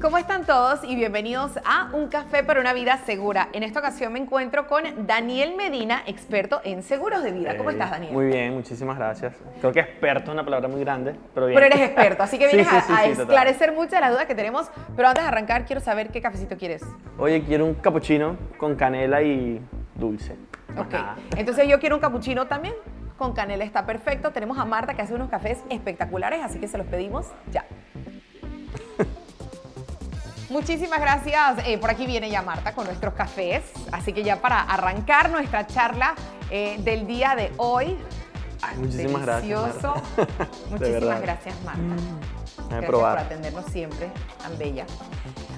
¿Cómo están todos y bienvenidos a Un Café para una Vida Segura? En esta ocasión me encuentro con Daniel Medina, experto en seguros de vida. ¿Cómo Eh, estás, Daniel? Muy bien, muchísimas gracias. Creo que experto es una palabra muy grande, pero bien. Pero eres experto, así que vienes sí, a, sí, a esclarecer muchas de las dudas que tenemos. Pero antes de arrancar, quiero saber qué cafecito quieres. Oye, quiero un cappuccino con canela y dulce. Ok. Entonces yo quiero un capuchino también. Con canela está perfecto. Tenemos a Marta que hace unos cafés espectaculares, así que se los pedimos ya. Muchísimas gracias. Eh, por aquí viene ya Marta con nuestros cafés. Así que ya para arrancar nuestra charla eh, del día de hoy. Ay, muchísimas gracias. Marta. De Muchísimas gracias, Marta. Gracias probar. por atendernos siempre, tan bella.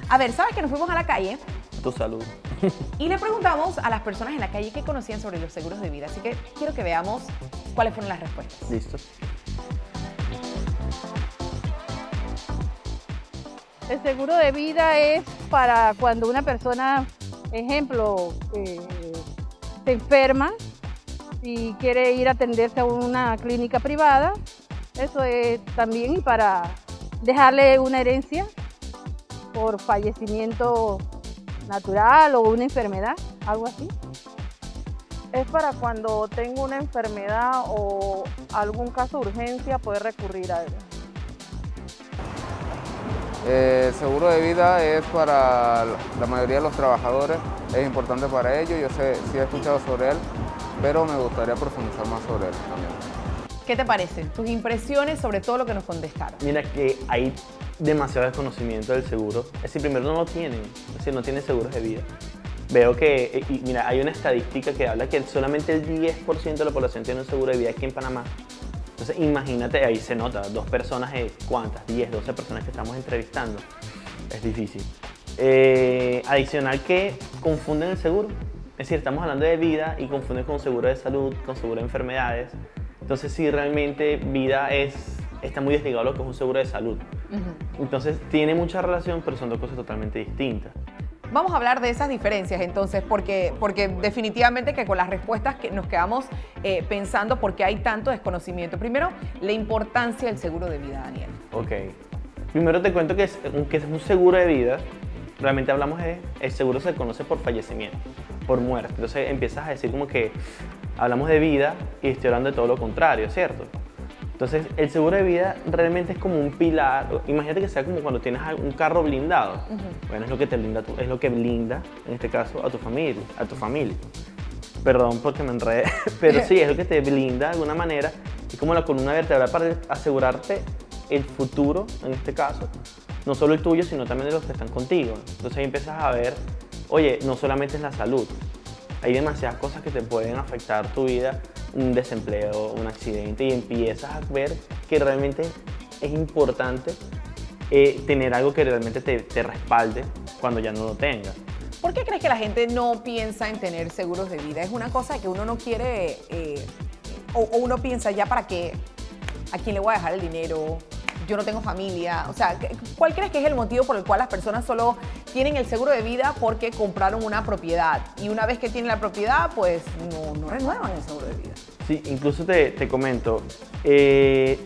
A ver, ¿sabes que nos fuimos a la calle Tu salud. y le preguntamos a las personas en la calle qué conocían sobre los seguros de vida? Así que quiero que veamos cuáles fueron las respuestas. Listo. El seguro de vida es para cuando una persona, ejemplo, eh, se enferma y quiere ir a atenderse a una clínica privada. Eso es también para dejarle una herencia por fallecimiento natural o una enfermedad, algo así. Es para cuando tengo una enfermedad o algún caso de urgencia poder recurrir a él. Eh, El seguro de vida es para la mayoría de los trabajadores, es importante para ellos, yo sé, sí he escuchado sobre él, pero me gustaría profundizar más sobre él también. ¿Qué te parece? Tus impresiones sobre todo lo que nos contestaron. Mira que hay demasiado desconocimiento del seguro. Es decir, primero no lo tienen, es decir, no tienen seguros de vida. Veo que, eh, y mira, hay una estadística que habla que solamente el 10% de la población tiene un seguro de vida aquí en Panamá. Entonces, imagínate, ahí se nota, dos personas de cuántas, 10, 12 personas que estamos entrevistando. Es difícil. Eh, adicional que confunden el seguro. Es decir, estamos hablando de vida y confunden con seguro de salud, con seguro de enfermedades. Entonces, sí, realmente vida es, está muy desligado a lo que es un seguro de salud. Entonces, tiene mucha relación, pero son dos cosas totalmente distintas. Vamos a hablar de esas diferencias entonces, porque, porque definitivamente que con las respuestas que nos quedamos eh, pensando por qué hay tanto desconocimiento. Primero, la importancia del seguro de vida, Daniel. Ok. Primero te cuento que es, que es un seguro de vida. Realmente hablamos de, el seguro se conoce por fallecimiento, por muerte. Entonces empiezas a decir como que hablamos de vida y estoy hablando de todo lo contrario, ¿cierto? Entonces el seguro de vida realmente es como un pilar. Imagínate que sea como cuando tienes un carro blindado. Bueno, es lo que te blinda, es lo que blinda, en este caso, a tu familia, a tu familia. Perdón porque me enredé, pero sí, es lo que te blinda de alguna manera. Es como la columna vertebral para asegurarte el futuro, en este caso, no solo el tuyo, sino también de los que están contigo. Entonces ahí empiezas a ver, oye, no solamente es la salud, hay demasiadas cosas que te pueden afectar tu vida, un desempleo, un accidente, y empiezas a ver que realmente es importante eh, tener algo que realmente te, respalde cuando ya no lo tengas. ¿Por qué crees que la gente no piensa en tener seguros de vida? Es una cosa que uno no quiere, eh, o, o uno piensa ya para qué, a quién le voy a dejar el dinero, yo no tengo familia. O sea, ¿qué- ¿cuál crees que es el motivo por el cual las personas solo tienen el seguro de vida porque compraron una propiedad? Y una vez que tienen la propiedad, pues no, no renuevan el seguro de vida. Sí, incluso te, te comento, eh,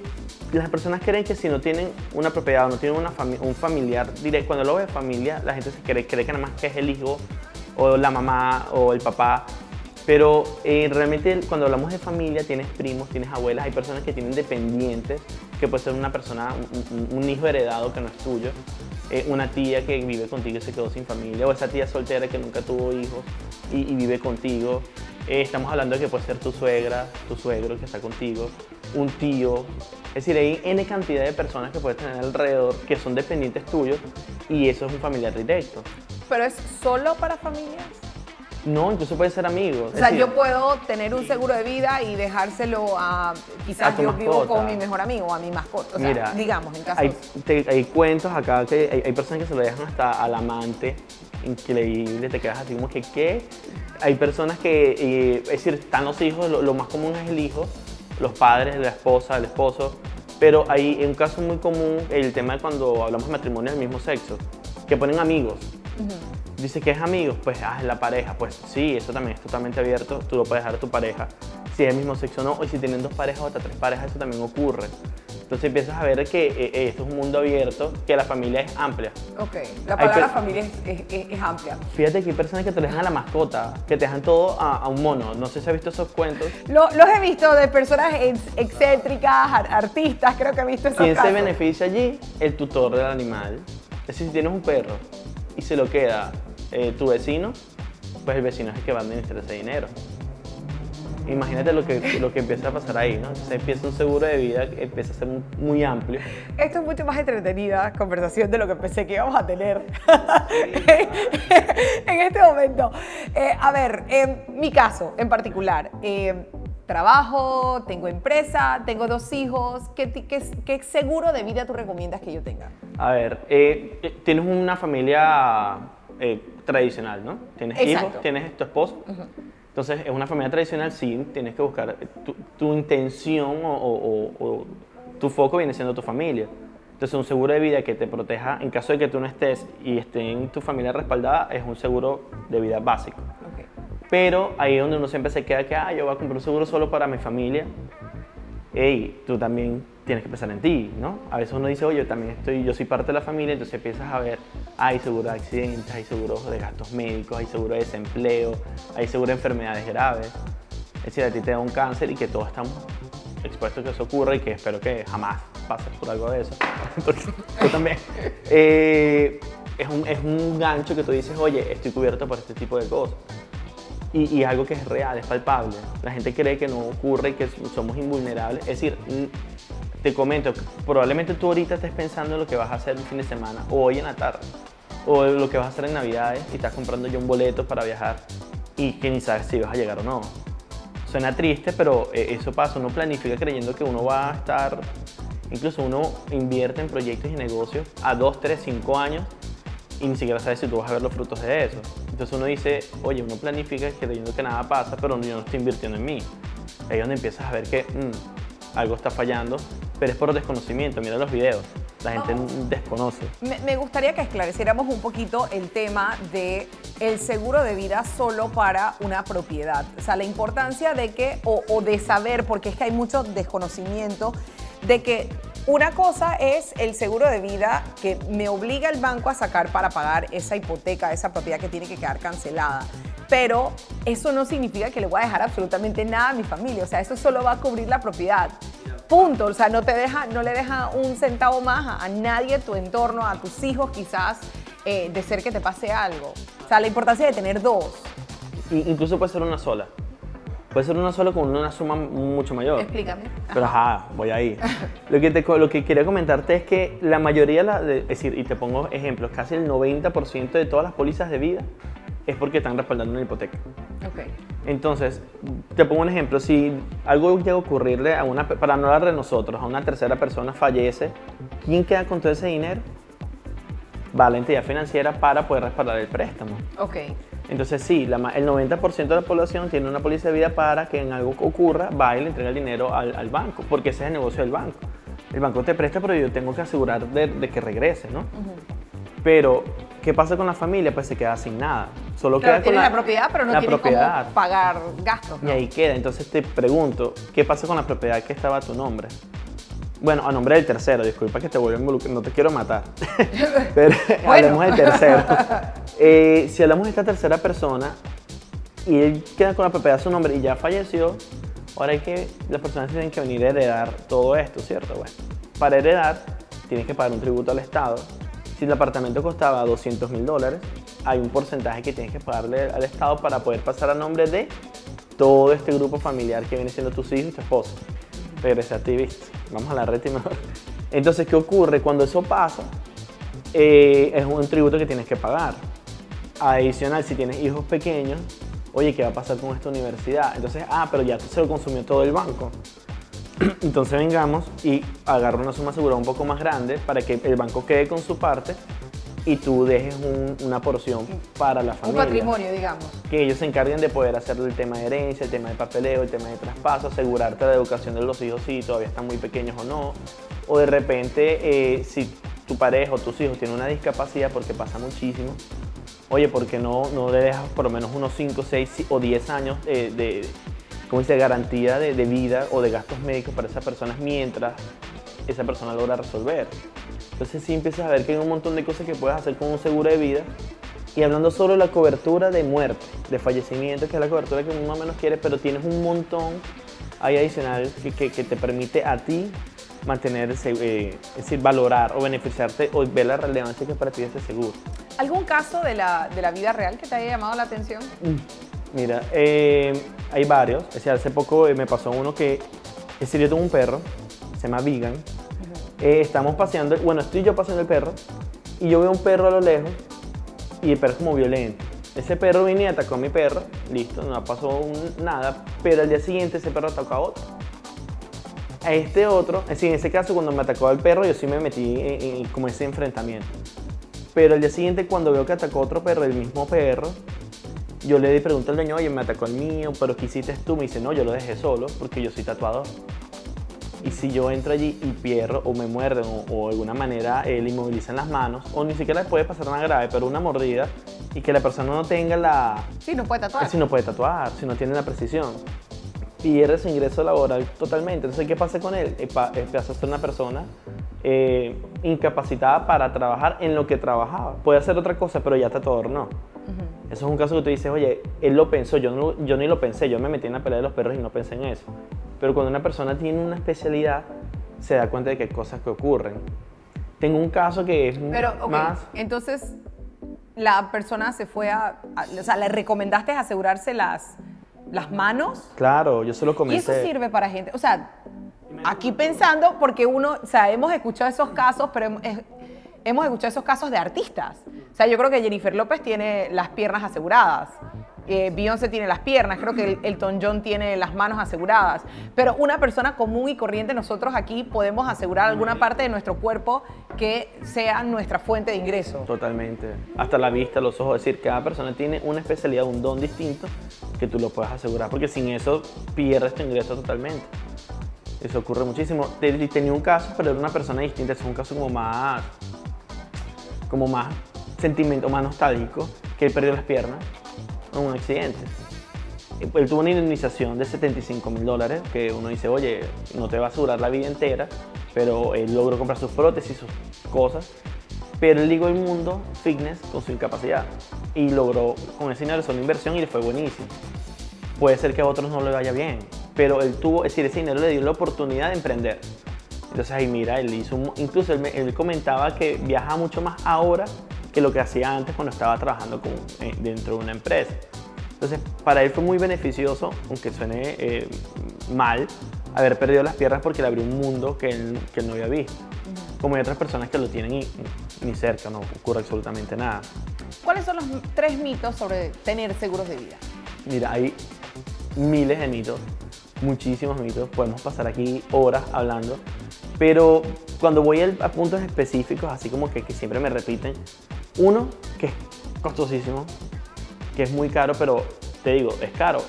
las personas creen que si no tienen una propiedad o no tienen una fami- un familiar directo, cuando lo ve familia, la gente se cree, cree que nada más que es el hijo o la mamá o el papá, pero eh, realmente cuando hablamos de familia tienes primos, tienes abuelas, hay personas que tienen dependientes, que puede ser una persona, un, hijo heredado que no es tuyo, eh, una tía que vive contigo y se quedó sin familia, o esa tía soltera que nunca tuvo hijos y, y vive contigo. Eh, estamos hablando de que puede ser tu suegra, tu suegro que está contigo, un tío. Es decir, hay N cantidad de personas que puedes tener alrededor que son dependientes tuyos y eso es un familiar directo. Pero es solo para familias. No, incluso puede ser amigos. O sea, yo puedo tener un seguro de vida y dejárselo a, quizás A tu yo vivo con mi mejor amigo, a mi mascota. O sea, Mira, digamos, en casos... hay, te- hay cuentos acá que hay, hay personas que se lo dejan hasta al amante, increíble, te quedas así como que, ¿qué? Hay personas que, eh, es decir, están los hijos, lo, lo más común es el hijo, los padres, la esposa, el esposo, pero hay un caso muy común el tema de cuando hablamos de matrimonio del mismo sexo, que ponen amigos. Dice que es amigos, pues ah, es la pareja. Pues sí, eso también es totalmente abierto. Tú lo puedes dejar a tu pareja. Si es el mismo sexo o no, o si tienen dos parejas o hasta tres parejas, eso también ocurre. Entonces empiezas a ver que eh, eh, esto es un mundo abierto, que la familia es amplia. Ok, la palabra familia es, es- es- amplia. Fíjate que hay personas que te dejan a la mascota, que te dejan todo a, a un mono. No sé si has visto esos cuentos. Lo- los he visto de personas ex- excéntricas, ar- artistas, creo que he visto esos ¿Quién se beneficia allí? El tutor del animal. Es decir, si tienes un perro y se lo queda eh, tu vecino, pues el vecino es el que va a administrar ese dinero. Imagínate lo que, lo que empieza a pasar ahí, ¿no? Entonces empieza un seguro de vida que empieza a ser muy, amplio. Esto es mucho más entretenida conversación de lo que pensé que íbamos a tener en este momento. Eh, a ver, en mi caso en particular, eh, trabajo, tengo empresa, tengo dos hijos. ¿Qué, ti- qué, qué seguro de vida tú recomiendas que yo tenga? A ver, eh, eh, tienes una familia eh, tradicional, ¿no? Tienes Exacto. hijos, tienes tu esposo. Entonces, es una familia tradicional, sí, tienes que buscar, eh, tu, tu intención o, o- o- o tu foco viene siendo tu familia. Entonces, un seguro de vida que te proteja en caso de que tú no estés y esté en tu familia respaldada es un seguro de vida básico. Pero ahí es donde uno siempre se queda que, ah, yo voy a comprar un seguro solo para mi familia. Ey, tú también tienes que pensar en ti, ¿no? A veces uno dice, oye, yo también estoy, yo soy parte de la familia, entonces empiezas a ver, hay seguro de accidentes, hay seguro de gastos médicos, hay seguro de desempleo, hay seguro de enfermedades graves. Es decir, a ti te da un cáncer y que todos estamos expuestos a que eso ocurra y que espero que jamás pases por algo de eso. Porque tú también. Eh, es, un, es un gancho que tú dices, oye, estoy cubierto por este tipo de cosas. Y, y algo que es real, es palpable. La gente cree que no ocurre y que somos invulnerables. Es decir, te comento, probablemente tú ahorita estés pensando en lo que vas a hacer el fin de semana o hoy en la tarde o lo que vas a hacer en Navidades y estás comprando ya un boleto para viajar y que ni sabes si vas a llegar o no. Suena triste, pero eh, eso pasa. Uno planifica creyendo que uno va a estar, incluso uno invierte en proyectos y negocios a 2, 3, 5 años y ni siquiera sabes si tú vas a ver los frutos de eso. Entonces uno dice, oye, uno planifica creyendo que nada pasa, pero yo no estoy invirtiendo en mí. Ahí es donde empiezas a ver que mm, algo está fallando, pero es por desconocimiento. Mira los videos, la gente desconoce. Me, me gustaría que esclareciéramos un poquito el tema de el seguro de vida solo para una propiedad. O sea, la importancia de que, o, o de saber, porque es que hay mucho desconocimiento, de que una cosa es el seguro de vida que me obliga el banco a sacar para pagar esa hipoteca, esa propiedad que tiene que quedar cancelada. Pero eso no significa que le voy a dejar absolutamente nada a mi familia. O sea, eso solo va a cubrir la propiedad. Punto. O sea, no, te deja, no le deja un centavo más a, a nadie tu entorno, a tus hijos quizás, eh, de ser que te pase algo. O sea, la importancia de tener dos. Incluso puede ser una sola. Puede ser una sola con una suma mucho mayor. Explícame. Pero ajá, voy ahí. Lo que, te, lo que quería comentarte es que la mayoría, la- de- es decir, y te pongo ejemplos, casi el 90% de todas las pólizas de vida es porque están respaldando una hipoteca. Ok. Entonces, te pongo un ejemplo, si algo llega a ocurrirle a una, para no hablar de nosotros, a una tercera persona fallece, ¿quién queda con todo ese dinero? Va la entidad financiera para poder respaldar el préstamo. Ok. Entonces sí, la el 90% de la población tiene una póliza de vida para que en algo ocurra, va y le entrega el dinero al, al banco, porque ese es el negocio del banco. El banco te presta, pero yo tengo que asegurar de, de que regrese, ¿no? Pero, ¿qué pasa con la familia? Pues se queda sin nada. Solo Claro, queda con tienes la, propiedad, pero no la tienes propiedad. cómo pagar gastos. Y ahí queda. Entonces te pregunto, ¿qué pasa con la propiedad que estaba a tu nombre? Bueno, a nombre del tercero, disculpa que te vuelva a involucrar, no te quiero matar. Pero hablemos del tercero. Eh, si hablamos de esta tercera persona y él queda con la propiedad a su nombre y ya falleció, ahora hay que, las personas tienen que venir a heredar todo esto, ¿cierto? Bueno, para heredar tienes que pagar un tributo al Estado. Si el apartamento costaba 200 mil dólares, hay un porcentaje que tienes que pagarle al Estado para poder pasar a nombre de todo este grupo familiar que viene siendo tus hijos y tu esposa. Regresé a ti, ¿viste? Vamos a la red y mejor. Entonces, ¿qué ocurre? Cuando eso pasa, eh, es un tributo que tienes que pagar. Adicional, si tienes hijos pequeños, oye, ¿qué va a pasar con esta universidad? Entonces, ah, pero ya se lo consumió todo el banco. Entonces vengamos y agarra una suma asegurada un poco más grande para que el banco quede con su parte y tú dejes un- una porción para la Un familia patrimonio, digamos. que ellos se encarguen de poder hacer el tema de herencia, el tema de papeleo, el tema de traspaso, asegurarte la educación de los hijos si todavía están muy pequeños o no. O de repente, eh, si tu pareja o tus hijos tienen una discapacidad, porque pasa muchísimo, oye, ¿por qué no, no le dejas por lo menos unos 5, 6 o 10 años eh, de, ¿cómo dice?, garantía de, de vida o de gastos médicos para esas personas mientras esa persona logra resolver? Entonces sí empiezas a ver que hay un montón de cosas que puedes hacer con un seguro de vida. Y hablando solo de la cobertura de muerte, de fallecimiento, que es la cobertura que uno más o menos quiere, pero tienes un montón ahí adicional que, que- que te permite a ti mantener, ese, eh, es decir, valorar o beneficiarte o ver la relevancia que para ti es ese seguro. ¿Algún caso de la, de la vida real que te haya llamado la atención? Mira, eh, hay varios. Es decir, hace poco eh, me pasó uno que, es decir, yo tengo un perro, se llama Vegan. Eh, estamos paseando, bueno, estoy yo paseando el perro y yo veo un perro a lo lejos y el perro es como violento. Ese perro vino y atacó a mi perro, listo, no pasó un- nada, pero al día siguiente ese perro atacó a otro. A este otro, es decir, en ese caso cuando me atacó al perro yo sí me metí en, en como ese enfrentamiento. Pero al día siguiente cuando veo que atacó a otro perro, el mismo perro, yo le pregunto al dueño, oye, me atacó el mío, pero ¿qué hiciste tú? Me dice, no, yo lo dejé solo porque yo soy tatuador. Y si yo entro allí y pierdo o me muerden o, o de alguna manera eh, le inmovilizan las manos, o ni siquiera le puede pasar nada grave, pero una mordida y que la persona no tenga la... Sí, no puede tatuar. Si no puede tatuar, si no tiene la precisión. Pierde su ingreso laboral totalmente. Entonces, ¿qué pasa con él? Eh, pa- eh, a ser una persona eh, incapacitada para trabajar en lo que trabajaba. Puede hacer otra cosa, pero ya tatuador no. Eso es un caso que tú dices, oye, él lo pensó, yo, no, yo ni lo pensé, yo me metí en la pelea de los perros y no pensé en eso. Pero cuando una persona tiene una especialidad, se da cuenta de que hay cosas que ocurren. Tengo un caso que es Pero, ok, más... entonces la persona se fue a, a- O sea, le recomendaste asegurarse las, las manos. Claro, yo se lo Y comenté. eso sirve para gente. O sea, aquí pensando, porque uno, o sea, hemos escuchado esos casos, pero es- hemos escuchado esos casos de artistas. O sea, yo creo que Jennifer López tiene las piernas aseguradas. Eh, Beyoncé tiene las piernas, creo que el- Elton John tiene las manos aseguradas. Pero una persona común y corriente, nosotros aquí podemos asegurar alguna parte de nuestro cuerpo que sea nuestra fuente de ingreso. Totalmente. Hasta la vista, los ojos. Es decir, cada persona tiene una especialidad, un don distinto que tú lo puedes asegurar, porque sin eso pierdes tu ingreso totalmente. Eso ocurre muchísimo. Te- Tenía un caso, pero era una persona distinta. Es un caso como más, como más sentimiento, más nostálgico, que él perdió las piernas en un accidente. Él tuvo una indemnización de 75 mil dólares, que uno dice, oye, no te va a asegurar la vida entera, pero él logró comprar sus prótesis, sus cosas, pero él ligó el mundo fitness con su incapacidad y logró con ese dinero una inversión y le fue buenísimo. Puede ser que a otros no le vaya bien, pero él tuvo, es decir, ese dinero le dio la oportunidad de emprender. Entonces ahí mira, él hizo, un- incluso él, él comentaba que viaja mucho más ahora que lo que hacía antes cuando estaba trabajando con- eh, dentro de una empresa. Entonces para él fue muy beneficioso, aunque suene eh, mal, haber perdido las piernas porque le abrió un mundo que él, que él no había visto. Como hay otras personas que lo tienen y ni cerca, no ocurre absolutamente nada. ¿Cuáles son los tres mitos sobre tener seguros de vida? Mira, hay miles de mitos, muchísimos mitos, podemos pasar aquí horas hablando, pero cuando voy a puntos específicos, así como que, que siempre me repiten, uno que es costosísimo, que es muy caro, pero te digo, es caro.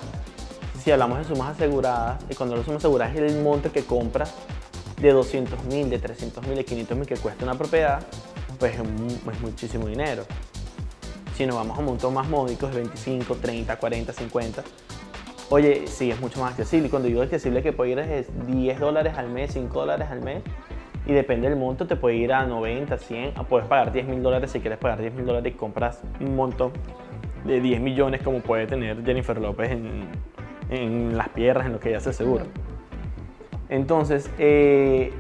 Si hablamos de sumas aseguradas, y cuando las sumas aseguradas es el monte que compras de 200 mil, de 300 mil, de 500 mil que cuesta una propiedad, pues es muchísimo dinero. Si nos vamos a montos más módicos de 25, 30, 40, 50, oye, sí, es mucho más accesible. Y cuando digo accesible, que puede ir es 10 dólares al mes, 5 dólares al mes. Y depende del monto, te puede ir a 90, 100. ah, Puedes pagar 10 mil dólares si quieres pagar 10 mil dólares y compras un monto de 10 millones como puede tener Jennifer López en, en las piernas, en lo que ella se asegura. Entonces, eh,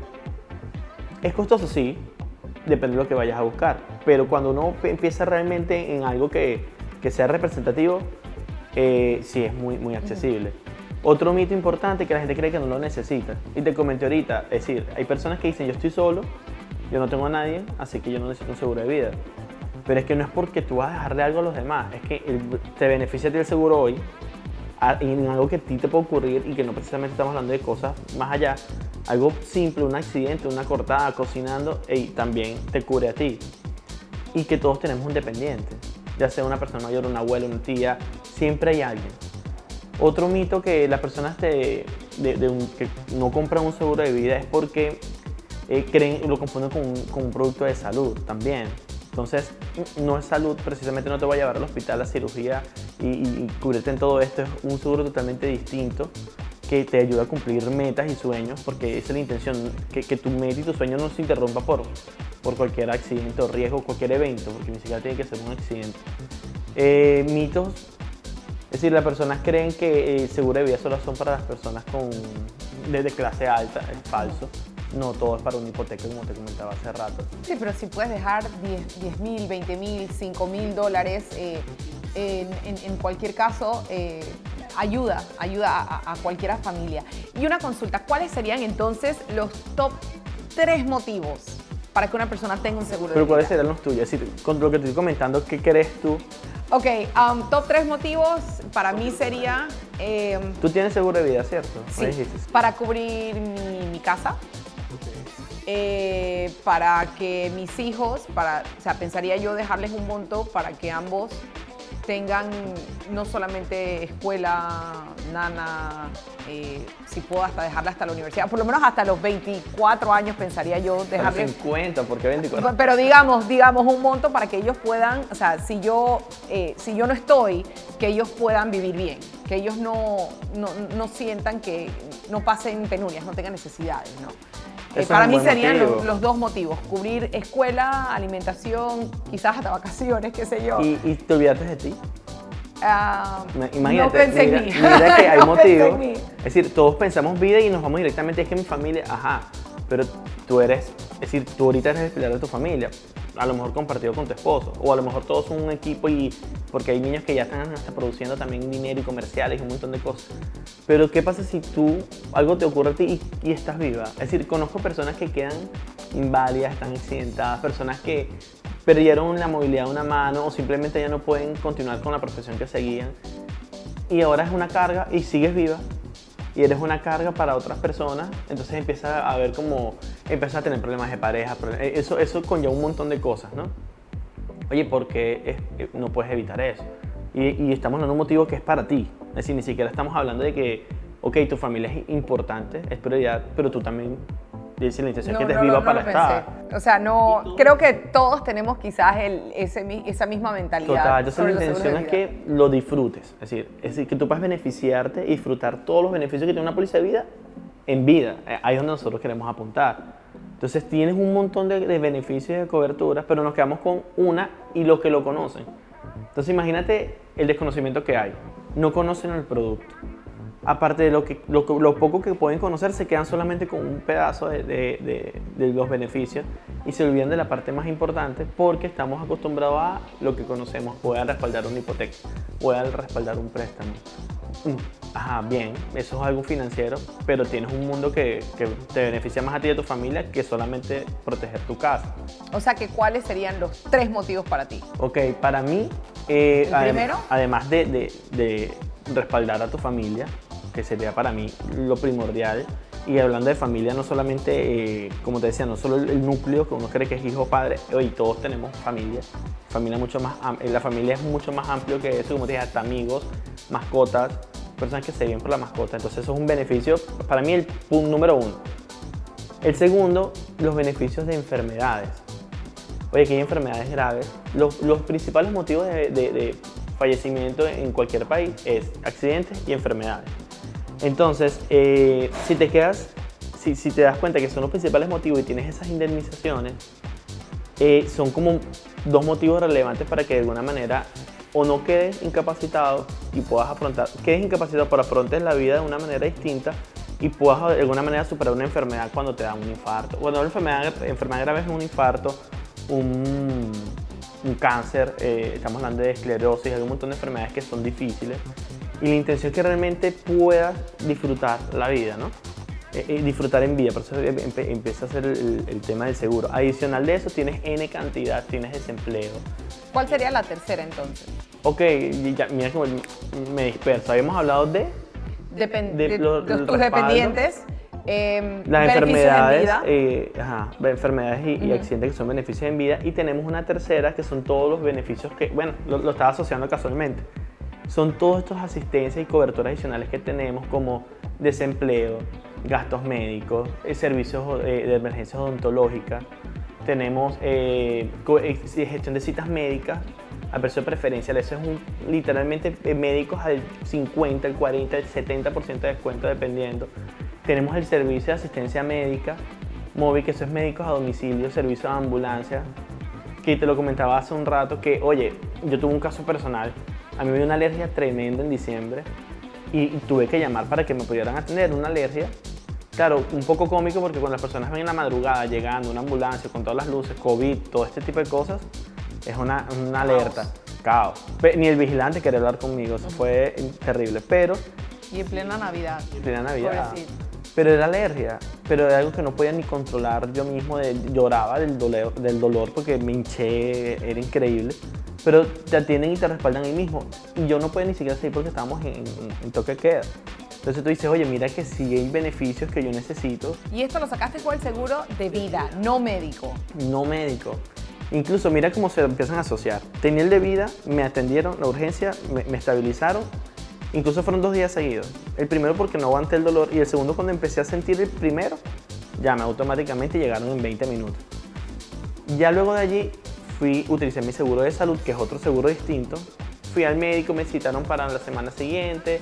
es costoso, sí, depende de lo que vayas a buscar. Pero cuando uno empieza realmente en algo que, que sea representativo, eh, sí es muy, muy accesible. Otro mito importante que la gente cree que no lo necesita. Y te comenté ahorita, es decir, hay personas que dicen yo estoy solo, yo no tengo a nadie, así que yo no necesito un seguro de vida. Pero es que no es porque tú vas a dejarle algo a los demás, es que te beneficia a ti el seguro hoy, en algo que a ti te puede ocurrir y que no precisamente estamos hablando de cosas más allá, algo simple, un accidente, una cortada, cocinando, y también te cubre a ti. Y que todos tenemos un dependiente, ya sea una persona mayor, una abuela, una tía, siempre hay alguien. Otro mito que las personas de- un- que no compran un seguro de vida es porque eh, creen, lo confunden con un, un producto de salud también. Entonces, no es salud, precisamente no te va a llevar al hospital a cirugía y, y cubrirte en todo esto. Es un seguro totalmente distinto que te ayuda a cumplir metas y sueños, porque esa es la intención, que, tu meta y tu sueño no se interrumpa por, por cualquier accidente o riesgo, cualquier evento, porque ni siquiera tiene que ser un accidente. Eh, mitos, es decir, las personas creen que el seguro de vida solo son para las personas con, de, clase alta, es falso. No todo es para una hipoteca, como te comentaba hace rato. Sí, pero si puedes dejar 10 mil, 20 mil, 5 mil dólares, eh, en cualquier caso, eh, ayuda, ayuda a, a cualquier familia. Y una consulta, ¿cuáles serían entonces los top tres motivos para que una persona tenga un seguro Pero ¿cuáles serán los tuyos? Es decir, con lo que te estoy comentando, ¿qué crees tú? Ok, um, top tres motivos para mí sería... eh, Tú tienes seguro de vida, ¿cierto? Sí, para cubrir mi, mi casa, eh, para que mis hijos, para, o sea, pensaría yo dejarles un monto para que ambos tengan no solamente escuela, nana, eh, si puedo hasta dejarla hasta la universidad, por lo menos hasta los 24 años pensaría yo Para dejarles 50, ¿por qué 24? pero digamos, digamos un monto para que ellos puedan, o sea, si yo, eh, si yo no estoy, que ellos puedan vivir bien, que ellos no, no, no sientan que no pasen penurias, no tengan necesidades, ¿no? Eh, para mí serían los, los dos motivos, cubrir escuela, alimentación, quizás hasta vacaciones, qué sé yo. ¿Y, y te olvidaste de ti? Me- Imagínate, no pensé mira, en mí. mira que hay No motivos. Es decir, todos pensamos vida y nos vamos directamente, es que mi familia, ajá, pero tú eres, es decir, tú ahorita eres el pilar de tu familia, a lo mejor compartido con tu esposo, o a lo mejor todos son un equipo y porque hay niños que ya están produciendo también dinero y comerciales y un montón de cosas. Pero ¿qué pasa si tú, algo te ocurre a ti y, y estás viva? Es decir, conozco personas que quedan inválidas, están accidentadas, personas que perdieron la movilidad de una mano o simplemente ya no pueden continuar con la profesión que seguían y ahora es una carga y sigues viva y eres una carga para otras personas, entonces empieza a ver como, empiezas a tener problemas de pareja, eh, eso, eso conlleva un montón de cosas, ¿no? Oye, ¿por qué es- eh, no puedes evitar eso? Y, y estamos dando un motivo que es para ti, es decir, ni siquiera estamos hablando de que, ok, tu familia es importante, es prioridad, pero tú también, dice la intención No, que estés no, viva no, para estar. pensé. O sea, no, creo que todos tenemos quizás el- ese, esa misma mentalidad. Total, entonces la intención es que lo disfrutes. Es decir, es decir, que tú puedas beneficiarte y disfrutar todos los beneficios que tiene una póliza de vida en vida. Eh, Ahí es donde nosotros queremos apuntar. Entonces tienes un montón de, de beneficios y de coberturas, pero nos quedamos con una y los que lo conocen. Entonces imagínate el desconocimiento que hay. No conocen el producto. Aparte de lo, que, lo, lo poco que pueden conocer, se quedan solamente con un pedazo de, de- de- los beneficios y se olvidan de la parte más importante porque estamos acostumbrados a lo que conocemos. A respaldar una hipoteca, a respaldar un préstamo. Mm, Ajá, bien, eso es algo financiero, pero tienes un mundo que, que te beneficia más a ti y a tu familia que solamente proteger tu casa. O sea, que ¿cuáles serían los tres motivos para ti? Ok, para mí, eh, ¿El adem- primero? además de, de- de respaldar a tu familia, que sería para mí lo primordial, y hablando de familia, no solamente, eh, como te decía, no solo el, núcleo que uno cree que es hijo padre, hoy todos tenemos familia, familia mucho más, eh, la familia es mucho más amplio que eso, como te dije, hasta amigos, mascotas, personas que se viven por la mascota, entonces eso es un beneficio, para mí el punto número uno. El segundo, los beneficios de enfermedades. Oye, que hay enfermedades graves. Los, los principales motivos de, de- de fallecimiento en cualquier país es accidentes y enfermedades. Entonces, eh, si te quedas, si, te das cuenta que son los principales motivos y tienes esas indemnizaciones, eh, son como dos motivos relevantes para que de alguna manera o no quedes incapacitado y puedas afrontar, quedes incapacitado pero afrontes la vida de una manera distinta y puedas de alguna manera superar una enfermedad cuando te da un infarto. Cuando una enfermedad, grave es un infarto, un, un cáncer, eh, estamos hablando de esclerosis, hay un montón de enfermedades que son difíciles y la intención es que realmente puedas disfrutar la vida, ¿no? Eh, eh, disfrutar en vida, por eso em- empe- empieza a ser el, el tema del seguro. Adicional de eso, tienes N cantidad, tienes desempleo. ¿Cuál sería la tercera entonces? Ok, ya, mira que me- disperso. Habíamos hablado de Depen- De de tus dependientes, em, las en enfermedades, vida. eh, ajá, enfermedades y, y accidentes que son beneficios en vida. Y tenemos una tercera que son todos los beneficios que, bueno, lo, lo estaba asociando casualmente. Son todos estos asistencias y coberturas adicionales que tenemos como desempleo, gastos médicos, eh, servicios eh, de emergencia odontológica. tenemos eh, eh, gestión de citas médicas a precio preferencial. Eso es un, literalmente médicos al 50, el 40, el 70% de descuento dependiendo. Tenemos el servicio de asistencia médica móvil, que eso es médicos a domicilio, servicio de ambulancia, que te lo comentaba hace un rato, que oye, yo tuve un caso personal, a mí me dio una alergia tremenda en diciembre y, tuve que llamar para que me pudieran atender una alergia. Claro, un poco cómico porque cuando las personas ven en la madrugada llegando una ambulancia con todas las luces, COVID, todo este tipo de cosas, es una, una alerta, caos. Ni el vigilante quería hablar conmigo, eso fue terrible, pero Y en plena Navidad. en plena Navidad. Pero era alergia, pero era algo que no podía ni controlar yo mismo, de- lloraba del dolor, del dolor porque me hinché, era increíble. Pero te atienden y te respaldan ahí mismo. Y yo no podía ni siquiera salir porque estábamos en, en- en toque de queda. Entonces tú dices, oye, mira que sí hay beneficios que yo necesito, Y esto lo sacaste con el seguro de vida, no médico. no médico. Incluso mira cómo se empiezan a asociar. Tenía el de vida, me atendieron, la urgencia, me, me estabilizaron. Incluso fueron dos días seguidos. El primero porque no aguanté el dolor y el segundo cuando empecé a sentir el primero, ya me automáticamente llegaron en 20 minutos. Ya luego de allí fui, utilicé mi seguro de salud, que es otro seguro distinto. Fui al médico, me citaron para la semana siguiente,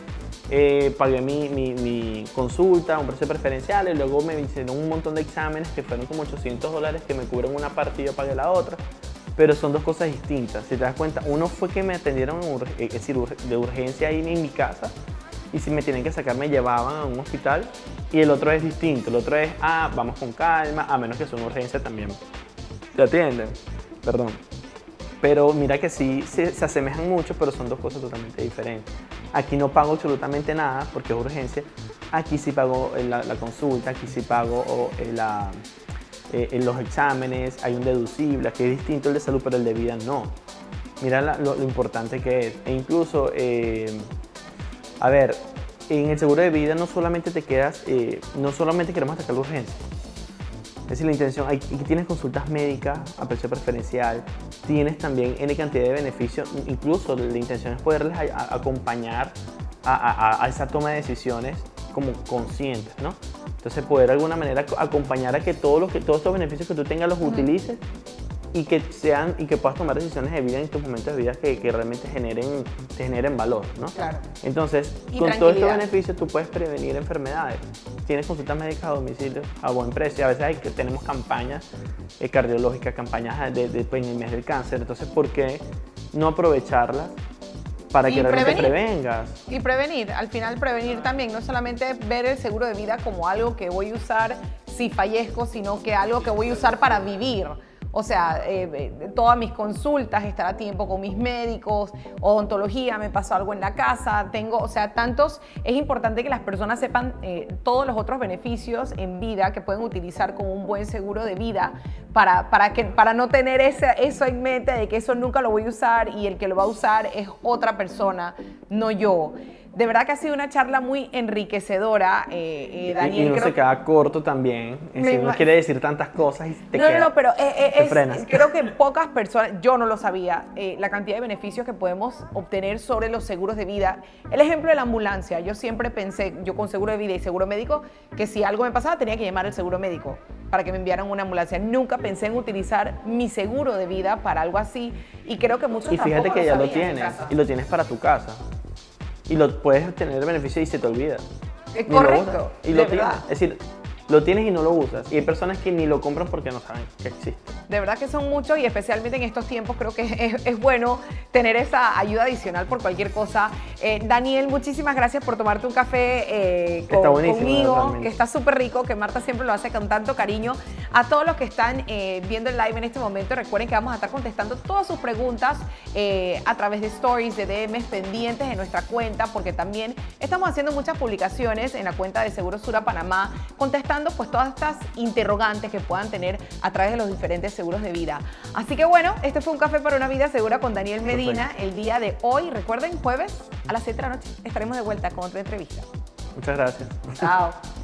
eh, pagué mi, mi- mi consulta un precio preferencial y luego me hicieron un montón de exámenes que fueron como 800 dólares que me cubren una parte y yo pagué la otra. Pero son dos cosas distintas. Si te das cuenta, uno fue que me atendieron ur- de urgencia ahí en mi casa y si me tienen que sacar me llevaban a un hospital y el otro es distinto. El otro es, ah, vamos con calma, a menos que sea una urgencia también. ¿Te atienden? Perdón. Pero mira que sí se, se asemejan mucho, pero son dos cosas totalmente diferentes. Aquí no pago absolutamente nada porque es urgencia. Aquí sí pago eh, la, consulta, aquí sí pago eh, la- eh, eh, los exámenes, hay un deducible, aquí es distinto el de salud, pero el de vida no. Mira lo, importante que es. E incluso, a ver, en el seguro de vida no solamente te quedas, no solamente queremos atacar la urgencia. Es decir, la intención, y tienes consultas médicas a precio preferencial, tienes también N cantidad de beneficios, incluso la intención es poderles a- a- acompañar a, a- esa toma de decisiones como conscientes, ¿no? Entonces poder de alguna manera co- acompañar a que todos, los que, todos estos beneficios que tú tengas los utilices y que sean y que puedas tomar decisiones de vida en tus momentos de vida que, que realmente generen, te generen valor, ¿no? Claro. Entonces, Y con todos estos beneficios tú puedes prevenir enfermedades. Tienes consultas médicas a domicilio a buen precio. A veces hay que tenemos campañas eh, cardiológicas, campañas de, de- pues, en el mes del cáncer. Entonces, ¿por qué no aprovecharlas para que realmente prevenir. prevengas? Y prevenir, al final prevenir también, no solamente ver el seguro de vida como algo que voy a usar si fallezco, sino que algo que voy a usar para vivir. O sea, eh, eh, todas mis consultas, estar a tiempo con mis médicos, odontología, me pasó algo en la casa, tengo, o sea, tantos, es importante que las personas sepan eh, todos los otros beneficios en vida que pueden utilizar con un buen seguro de vida para, para, que, para no tener ese, eso en mente de que eso nunca lo voy a usar y el que lo va a usar es otra persona, no yo. De verdad que ha sido una charla muy enriquecedora, eh, eh, Y- Daniel. y uno creo se que- queda corto también. Uno quiere decir tantas cosas y te no, no, queda- no, pero eh, te es- frenas. creo que pocas personas, yo no lo sabía, la cantidad de beneficios que podemos obtener sobre los seguros de vida. El ejemplo de la ambulancia, yo siempre pensé, yo con seguro de vida y seguro médico, que si algo me pasaba tenía que llamar al seguro médico para que me enviaran una ambulancia. Nunca pensé en utilizar mi seguro de vida para algo así y creo que muchos Y fíjate que ya lo tienes y lo tienes para tu casa. Y lo puedes tener beneficio y se te olvida. Es lo correcto. Y lo tienes. Es decir, lo tienes y no lo usas. Y hay personas que ni lo compran porque no saben que existe. De verdad que son muchos y especialmente en estos tiempos creo que es, es bueno tener esa ayuda adicional por cualquier cosa. Eh, Daniel, muchísimas gracias por tomarte un café eh, con- conmigo, realmente. que está súper rico, que Marta siempre lo hace con tanto cariño. A todos los que están eh, viendo el live en este momento, recuerden que vamos a estar contestando todas sus preguntas a través de stories, de DMs pendientes en nuestra cuenta, porque también estamos haciendo muchas publicaciones en la cuenta de Seguro Sura Panamá, contestando pues todas estas interrogantes que puedan tener a través de los diferentes seguros de vida. Así que bueno, este fue un café para una vida segura con Daniel Medina el día de hoy. Recuerden, jueves a las 7 de la noche estaremos de vuelta con otra entrevista. Muchas gracias. Chao.